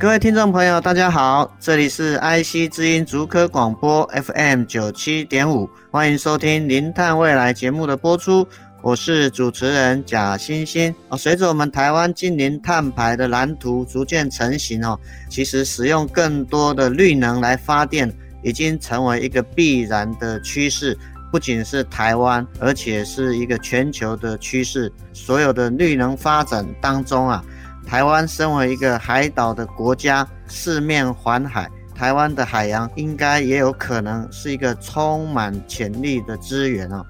各位听众朋友，大家好，这里是 IC 之音竹科广播 FM 九七点五，欢迎收听《零碳未来》节目的播出，我是主持人贾欣欣。哦，随着我们台湾净零碳排的蓝图逐渐成型哦，其实使用更多的绿能来发电，已经成为一个必然的趋势，不仅是台湾，而且是一个全球的趋势。所有的绿能发展当中啊。台湾身为一个海岛的国家，四面环海，台湾的海洋应该也有可能是一个充满潜力的资源哦。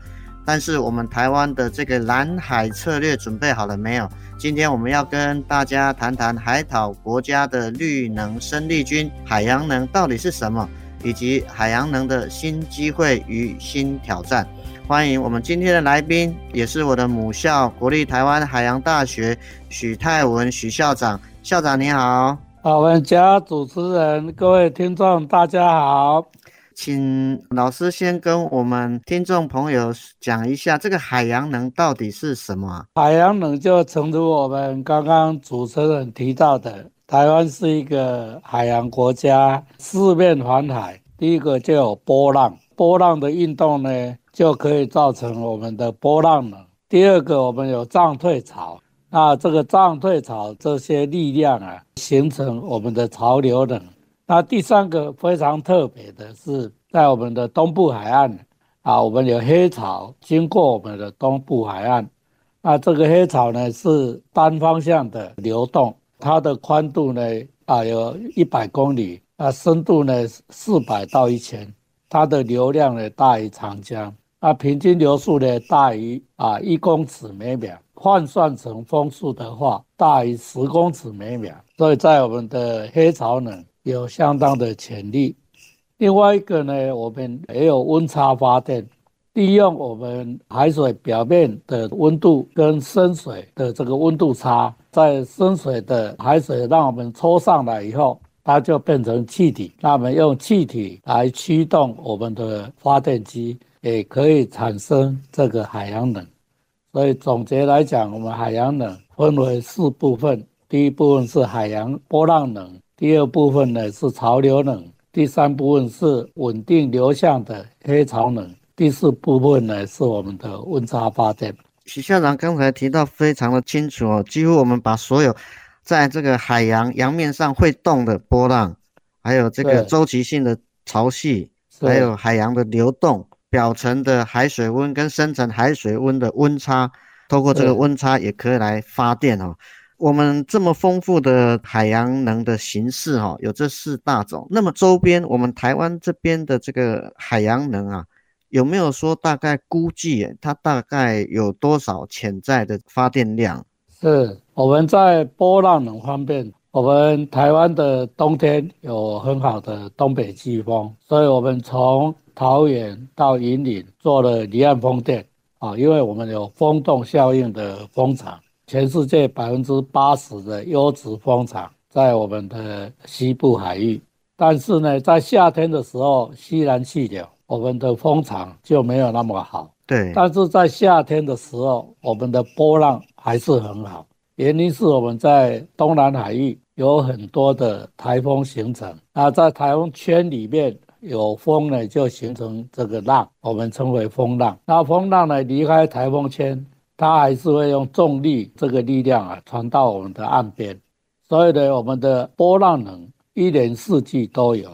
但是我们台湾的这个蓝海策略准备好了没有？今天我们要跟大家谈谈海岛国家的绿能生力军，海洋能到底是什么，以及海洋能的新机会与新挑战。欢迎我们今天的来宾，也是我的母校国立台湾海洋大学许泰文许校长。校长你好，我们家主持人，各位听众大家好，请老师先跟我们听众朋友讲一下，这个海洋能到底是什么？海洋能就诚如我们刚刚主持人提到的，台湾是一个海洋国家，四面环海，第一个就有波浪，波浪的运动呢，就可以造成我们的波浪了。第二个，我们有涨退潮，那这个涨退潮这些力量啊，形成我们的潮流能。那第三个非常特别的是，在我们的东部海岸啊，我们有黑潮经过我们的东部海岸。那这个黑潮呢是单方向的流动，它的宽度呢啊有一百公里，啊深度呢四百到一千，它的流量呢大于长江。那平均流速呢大于啊一公尺每秒，换算成风速的话，大于十公尺每秒，所以在我们的黑潮呢有相当的潜力。另外一个呢，我们也有温差发电，利用我们海水表面的温度跟深水的这个温度差，在深水的海水让我们抽上来以后，它就变成气体，那我们用气体来驱动我们的发电机。也可以产生这个海洋能，所以总结来讲，我们海洋能分为四部分：第一部分是海洋波浪能，第二部分呢是潮流能，第三部分是稳定流向的黑潮能，第四部分呢是我们的温差发电。许校长刚才提到非常的清楚哦，几乎我们把所有在这个海洋洋面上会动的波浪，还有这个周期性的潮汐，还有海洋的流动。表层的海水温跟深层海水温的温差，透过这个温差也可以来发电哦。我们这么丰富的海洋能的形式哈，有这四大种。那么周边我们台湾这边的这个海洋能啊，有没有说大概估计它大概有多少潜在的发电量？是我们在波浪能方面，我们台湾的冬天有很好的东北季风，所以我们从桃园到云林做了离岸风电啊，因为我们有风洞效应的风场，全世界百分之八十的优质风场在我们的西部海域。但是呢，在夏天的时候，西南气流，我们的风场就没有那么好。对。但是在夏天的时候，我们的波浪还是很好。原因是我们在东南海域有很多的台风形成，那在台风圈里面。有风呢，就形成这个浪，我们称为风浪。那风浪呢，离开台风圈，它还是会用重力这个力量啊，传到我们的岸边。所以呢，我们的波浪能一年四季都有。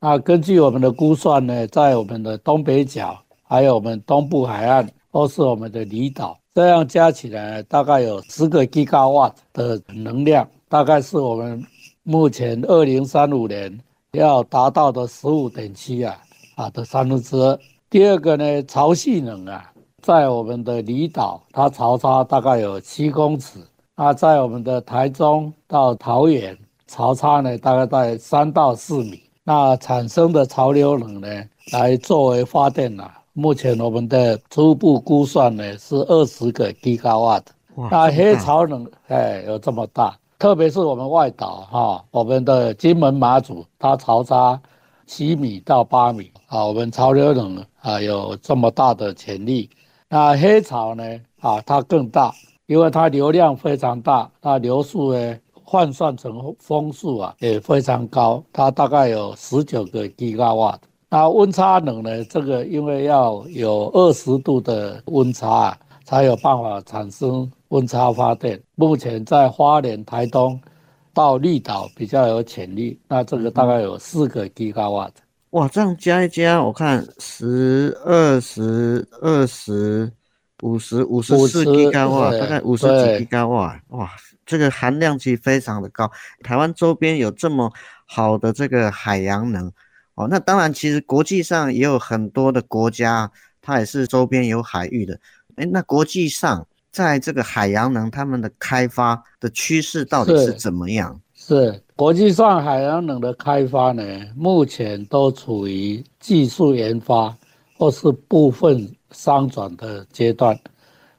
那根据我们的估算呢，在我们的东北角，还有我们东部海岸，或是我们的离岛，这样加起来大概有十个吉瓦的能量，大概是我们目前二零三五年。要达到的十五点七啊，啊的三分之二。第二个呢，潮汐能啊，在我们的离岛，它潮差大概有七公尺。那在我们的台中到桃园，潮差呢大概在三到四米。那产生的潮流能呢，来作为发电啊，目前我们的初步估算呢是二十个吉瓦的。那黑潮能哎有这么大，特别是我们外岛哈，我们的金门马祖，它潮差七米到八米啊，我们潮流能。啊，有这么大的潜力。那黑潮呢？啊，它更大，因为它流量非常大，它流速呢换算成风速啊也非常高，它大概有十九个吉瓦。那温差能呢？这个因为要有二十度的温差啊，才有办法产生温差发电。目前在花莲、台东到绿岛比较有潜力，那这个大概有四个吉瓦。哇，这样加一加，我看十、二十、二十、五十、五十四吉瓦，大概五十几吉瓦，哇，这个含量其实非常的高。台湾周边有这么好的这个海洋能，哦，那当然，其实国际上也有很多的国家，它也是周边有海域的。诶，那国际上在这个海洋能，他们的开发的趋势到底是怎么样？是国际上海洋能的开发呢，目前都处于技术研发或是部分商转的阶段。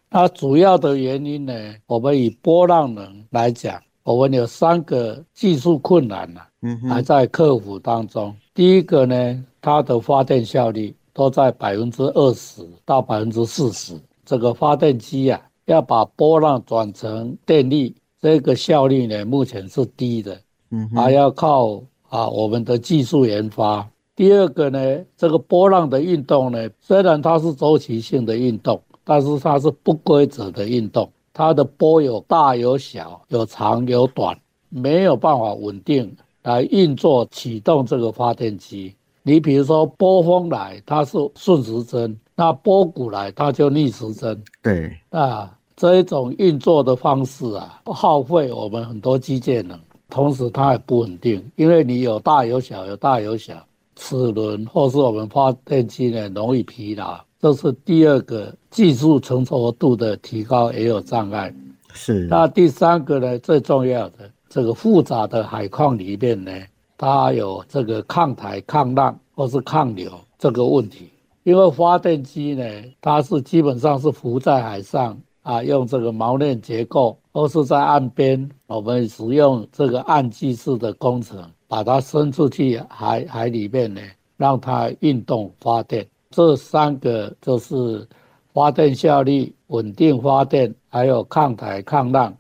那主要的原因呢，我们以波浪能来讲，我们有三个技术困难呢，嗯，还在克服当中。第一个呢，它的发电效率都在百分之二十到百分之四十，这个发电机啊，要把波浪转成电力。这个效率呢，目前是低的，嗯，还要靠啊我们的技术研发。第二个呢，这个波浪的运动呢，虽然它是周期性的运动，但是它是不规则的运动，它的波有大有小，有长有短，没有办法稳定来运作启动这个发电机。你比如说波峰来，它是顺时针，那波谷来，它就逆时针。对啊。这一种运作的方式啊，耗费我们很多机械能，同时它也不稳定，因为你有大有小，有大有小，齿轮或是我们发电机呢容易疲劳，这是第二个技术成熟度的提高也有障碍。是。那第三个呢，最重要的这个复杂的海况里面呢，它有这个抗台、抗浪或是抗流这个问题，因为发电机呢，它是基本上是浮在海上。啊，用这个锚链结构，或是在岸边，我们使用这个岸基式的工程，把它伸出去海海里面呢，让它运动发电。这三个就是发电效率、稳定发电，还有抗台抗浪，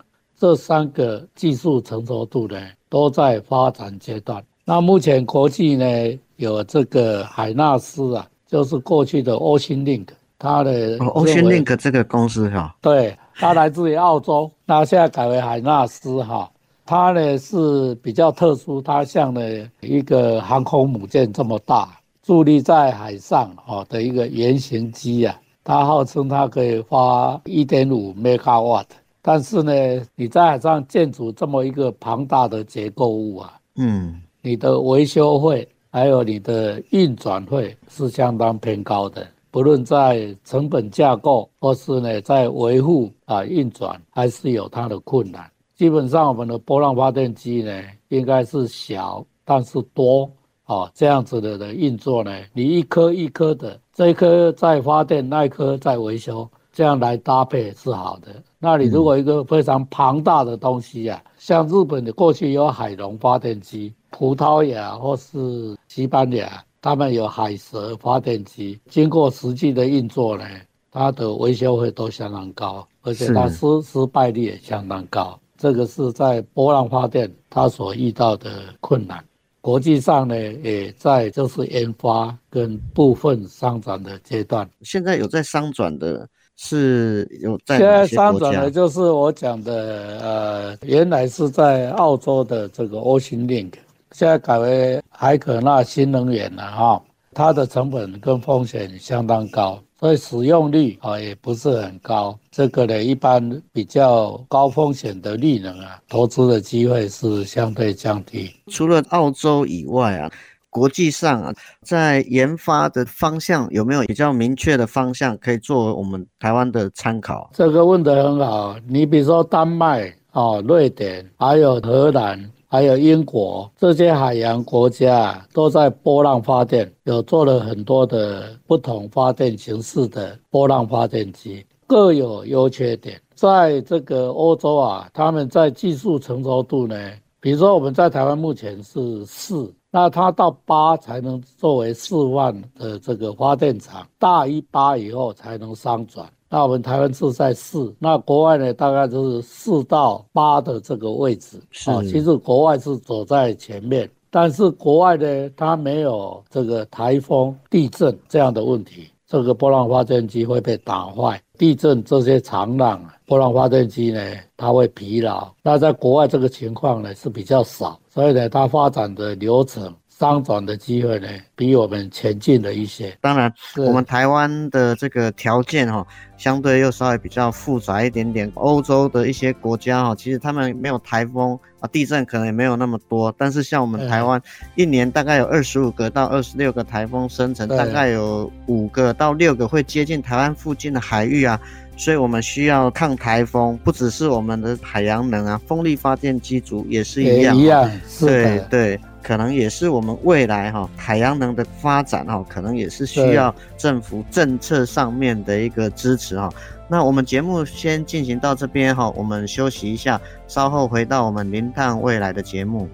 这三个技术成熟度呢，都在发展阶段。那目前国际呢，有这个海纳斯啊，就是过去的 Ocean Link。它的 Ocean Link 这个公司哈，对，它来自于澳洲，那现在改为海纳斯哈，它呢是比较特殊，它像呢一个航空母舰这么大，伫立在海上哦的一个原型机啊，它号称它可以发一点五 megawatt，但是呢你在海上建筑这么一个庞大的结构物啊，嗯，你的维修费还有你的运转费是相当偏高的。不论在成本架构，或是呢在维护啊运转，还是有它的困难。基本上我们的波浪发电机呢，应该是小但是多啊这样子的的运作呢，你一颗一颗的，这一颗在发电，那一颗在维修，这样来搭配是好的。那你如果一个非常庞大的东西啊，像日本的过去有海龙发电机，葡萄牙或是西班牙。他们有海蛇发电机，经过实际的运作呢，它的维修费都相当高，而且它失失败率也相当高。这个是在波浪发电它所遇到的困难。国际上呢，也在就是研发跟部分商转的阶段。现在有在商转的是有在现在商转的就是我讲的，呃，原来是在澳洲的这个 Ocean Link。现在改为海可纳新能源了哈，它的成本跟风险相当高，所以使用率啊也不是很高。这个呢，一般比较高风险的绿能啊，投资的机会是相对降低。除了澳洲以外啊，国际上啊，在研发的方向有没有比较明确的方向可以作为我们台湾的参考？这个问得很好。你比如说丹麦、哦，瑞典，还有荷兰。还有英国这些海洋国家都在波浪发电，有做了很多的不同发电形式的波浪发电机，各有优缺点。在这个欧洲啊，他们在技术成熟度呢，比如说我们在台湾目前是四，那它到八才能作为四万的这个发电厂，大于八以后才能商转。那我们台湾是在四，那国外呢，大概就是四到八的这个位置。是，其实国外是走在前面，但是国外呢，它没有这个台风、地震这样的问题，这个波浪发电机会被打坏。地震这些长浪，波浪发电机呢，它会疲劳。那在国外这个情况呢是比较少，所以呢，它发展的流程。商转的机会呢，比我们前进了一些。当然，我们台湾的这个条件哈，相对又稍微比较复杂一点点。欧洲的一些国家哈，其实他们没有台风啊，地震可能也没有那么多。但是像我们台湾，一年大概有二十五个到二十六个台风生成，大概有五个到六个会接近台湾附近的海域啊。所以我们需要抗台风，不只是我们的海洋能啊，风力发电机组也是一样。一样，对对。可能也是我们未来哈海洋能的发展哈，可能也是需要政府政策上面的一个支持哈。那我们节目先进行到这边哈，我们休息一下，稍后回到我们零碳未来的节目。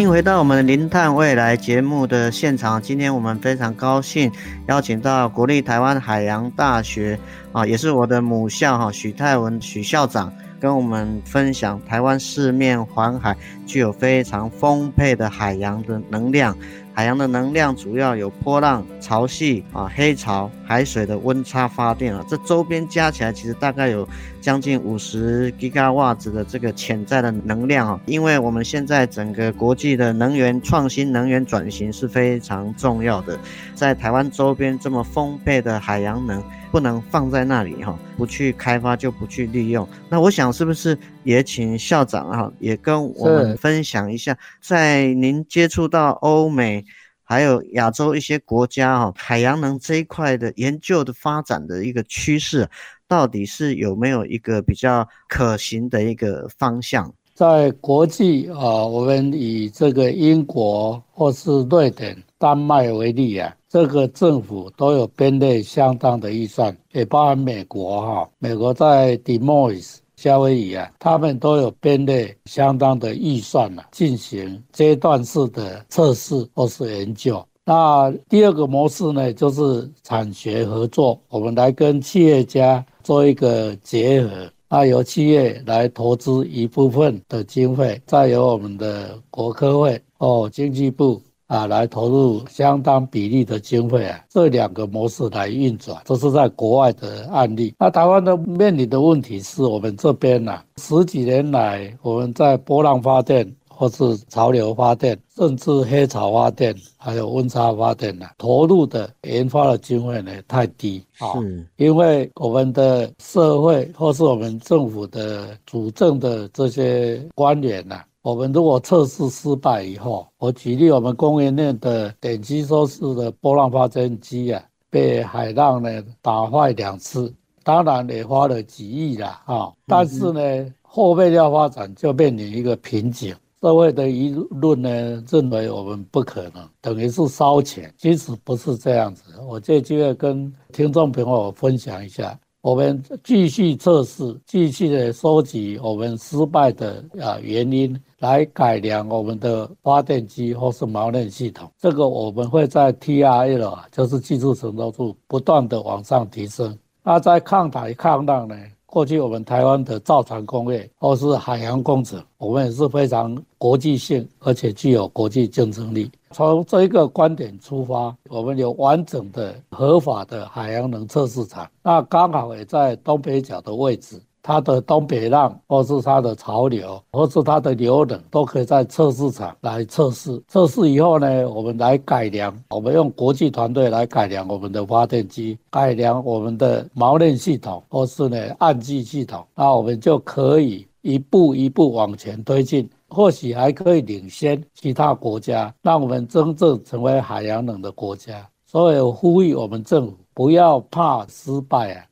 欢迎回到我们的零碳未来节目的现场。今天我们非常高兴邀请到国立台湾海洋大学啊，也是我的母校哈，许泰文许校长跟我们分享台湾四面环海，具有非常丰沛的海洋的能量。海洋的能量主要有波浪、潮汐啊、黑潮、海水的温差发电啊，这周边加起来其实大概有将近五十吉瓦兹的这个潜在的能量啊。因为我们现在整个国际的能源创新、能源转型是非常重要的，在台湾周边这么丰沛的海洋能。不能放在那里哈，不去开发就不去利用。那我想是不是也请校长哈，也跟我们分享一下，在您接触到欧美还有亚洲一些国家哈，海洋能这一块的研究的发展的一个趋势，到底是有没有一个比较可行的一个方向？在国际啊，我们以这个英国或是瑞典、丹麦为例啊。这个政府都有编列相当的预算，也包含美国哈，美国在 d e m o i s 夏威夷啊，他们都有编列相当的预算啊，进行阶段式的测试或是研究。那第二个模式呢，就是产学合作，我们来跟企业家做一个结合，那由企业来投资一部分的经费，再由我们的国科会哦，经济部。啊，来投入相当比例的经费啊，这两个模式来运转，这是在国外的案例。那台湾的面临的问题是我们这边呢、啊，十几年来我们在波浪发电或是潮流发电，甚至黑潮发电，还有温差发电呢、啊，投入的研发的经费呢太低啊，因为我们的社会或是我们政府的主政的这些官员呐、啊。我们如果测试失败以后，我举例，我们工业链的点吸收式的波浪发电机啊，被海浪呢打坏两次，当然也花了几亿了啊，但是呢，后备料发展就面临一个瓶颈，社会的舆论呢认为我们不可能，等于是烧钱，其实不是这样子。我这就要跟听众朋友分享一下。我们继续测试，继续的收集我们失败的啊原因，来改良我们的发电机或是锚链系统。这个我们会在 TRL，就是技术成熟度不断的往上提升。那在抗台抗浪呢？过去我们台湾的造船工业或是海洋工程，我们也是非常国际性，而且具有国际竞争力。从这一个观点出发，我们有完整的合法的海洋能测试场，那刚好也在东北角的位置。它的东北浪，或是它的潮流，或是它的流能，都可以在测试场来测试。测试以后呢，我们来改良，我们用国际团队来改良我们的发电机，改良我们的锚链系统，或是呢岸基系统，那我们就可以一步一步往前推进，或许还可以领先其他国家，让我们真正成为海洋能的国家。所以我呼吁我们政府不要怕失败啊。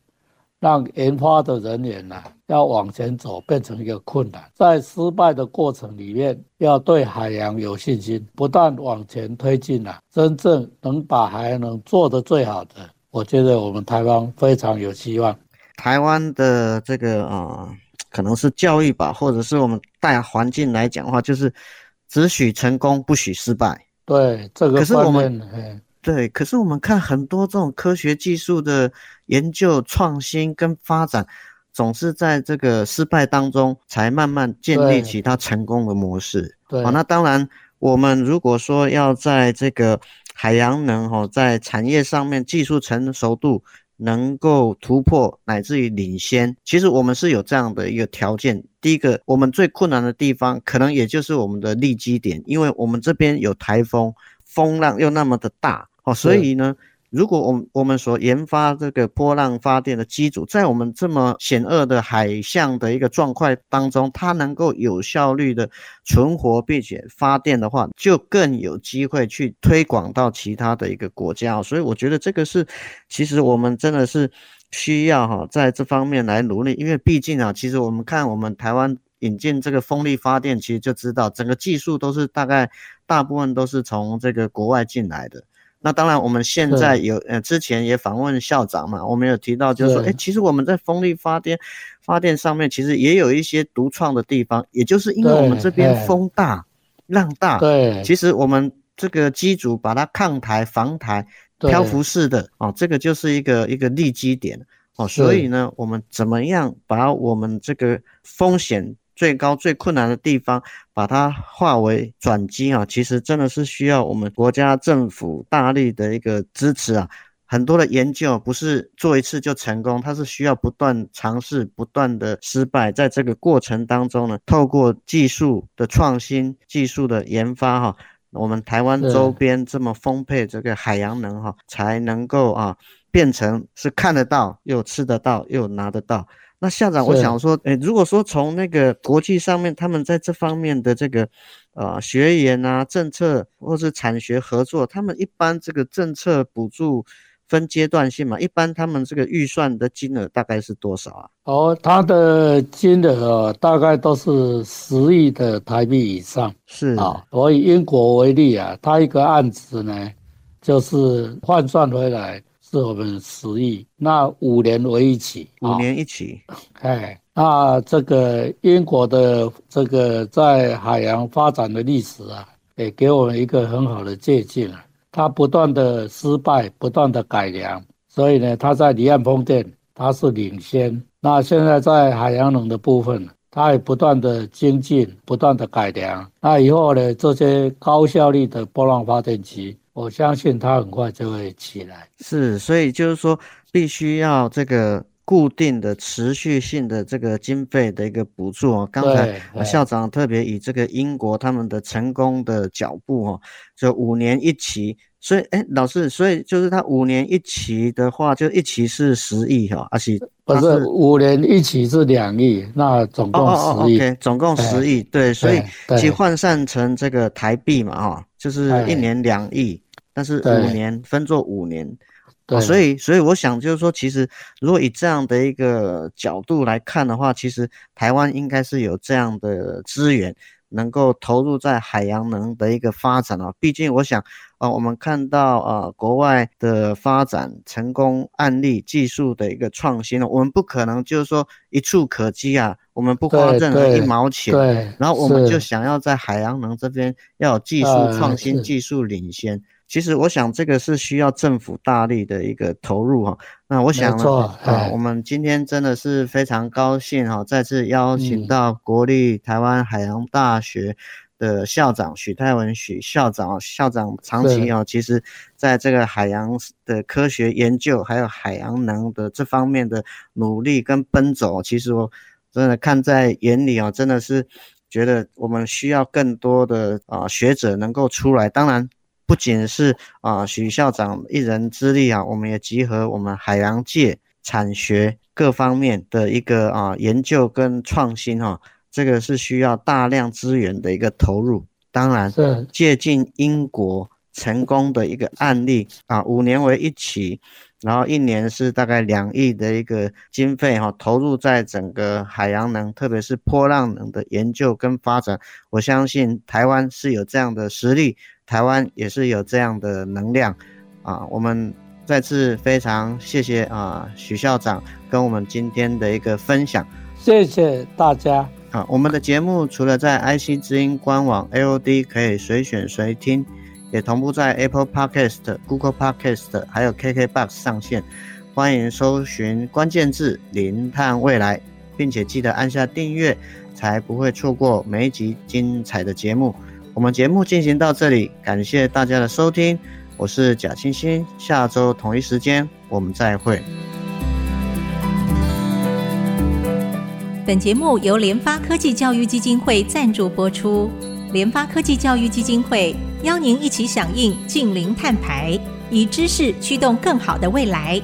让研发的人员呢、啊，要往前走变成一个困难，在失败的过程里面，要对海洋有信心，不断往前推进啊，真正能把海洋能做得最好的，我觉得我们台湾非常有希望。台湾的这个啊、呃，可能是教育吧，或者是我们大环境来讲的话，就是只许成功，不许失败。对，这个可是我们。对，可是我们看很多这种科学技术的研究、创新跟发展，总是在这个失败当中才慢慢建立起它成功的模式。对，好，那当然，我们如果说要在这个海洋能哈，在产业上面技术成熟度能够突破乃至于领先，其实我们是有这样的一个条件。第一个，我们最困难的地方可能也就是我们的立基点，因为我们这边有台风。风浪又那么的大哦，所以呢，如果我们我们所研发这个波浪发电的机组，在我们这么险恶的海象的一个状况当中，它能够有效率的存活并且发电的话，就更有机会去推广到其他的一个国家。所以我觉得这个是，其实我们真的是需要哈，在这方面来努力，因为毕竟啊，其实我们看我们台湾。引进这个风力发电，其实就知道整个技术都是大概大部分都是从这个国外进来的。那当然，我们现在有呃，之前也访问校长嘛，我们有提到就是说，哎，其实我们在风力发电发电上面，其实也有一些独创的地方，也就是因为我们这边风大浪大，对，其实我们这个机组把它抗台防台漂浮式的哦，这个就是一个一个利基点。哦，所以呢，我们怎么样把我们这个风险最高最困难的地方，把它化为转机啊！其实真的是需要我们国家政府大力的一个支持啊！很多的研究不是做一次就成功，它是需要不断尝试、不断的失败，在这个过程当中呢，透过技术的创新、技术的研发哈，我们台湾周边这么丰沛这个海洋能哈，才能够啊变成是看得到又吃得到又拿得到。那校长，我想说，诶，如果说从那个国际上面，他们在这方面的这个，呃，学研啊、政策或是产学合作，他们一般这个政策补助分阶段性嘛，一般他们这个预算的金额大概是多少啊？哦，他的金额大概都是十亿的台币以上。是啊，我以英国为例啊，他一个案子呢，就是换算回来。是我们十亿，那五年为一期，五年一期，哎，那这个英国的这个在海洋发展的历史啊，也给我们一个很好的借鉴啊。它不断的失败，不断的改良，所以呢，它在离岸风电它是领先。那现在在海洋能的部分，它也不断的精进，不断的改良。那以后呢，这些高效率的波浪发电机。我相信它很快就会起来。是，所以就是说，必须要这个固定的、持续性的这个经费的一个补助哦。刚才校长特别以这个英国他们的成功的脚步哦，就五年一期。所以，哎，老师，所以就是他五年一期的话，就一期是十亿哈，而且不是五年一期是两亿，那总共十亿，总共十亿。对，所以其换算成这个台币嘛，哈，就是一年两亿。但是五年分作五年，对，所以所以我想就是说，其实如果以这样的一个角度来看的话，其实台湾应该是有这样的资源，能够投入在海洋能的一个发展啊。毕竟我想啊，我们看到啊国外的发展成功案例、技术的一个创新，我们不可能就是说一触可及啊，我们不花任何一毛钱，对，然后我们就想要在海洋能这边要有技术创新、技术领先。其实我想这个是需要政府大力的一个投入哈。那我想呢，啊，我们今天真的是非常高兴哈，再次邀请到国立台湾海洋大学的校长许泰文许校长，校长长期哦，其实在这个海洋的科学研究，还有海洋能的这方面的努力跟奔走，其实我真的看在眼里哦，真的是觉得我们需要更多的啊学者能够出来。当然，不仅是啊许校长一人之力啊，我们也集合我们海洋界产学各方面的一个啊研究跟创新哈。这个是需要大量资源的一个投入，当然，借鉴英国成功的一个案例啊，五年为一期，然后一年是大概两亿的一个经费哈，投入在整个海洋能，特别是波浪能的研究跟发展。我相信台湾是有这样的实力，台湾也是有这样的能量啊。我们再次非常谢谢啊许校长跟我们今天的一个分享，谢谢大家。啊，我们的节目除了在 IC 之音官网 AOD 可以随选随听，也同步在 Apple Podcast、Google Podcast 还有 KKBox 上线。欢迎搜寻关键字“零碳未来”，并且记得按下订阅，才不会错过每一集精彩的节目。我们节目进行到这里，感谢大家的收听，我是贾清新，下周同一时间我们再会。本节目由联发科技教育基金会赞助播出。联发科技教育基金会邀您一起响应净零碳排，以知识驱动更好的未来。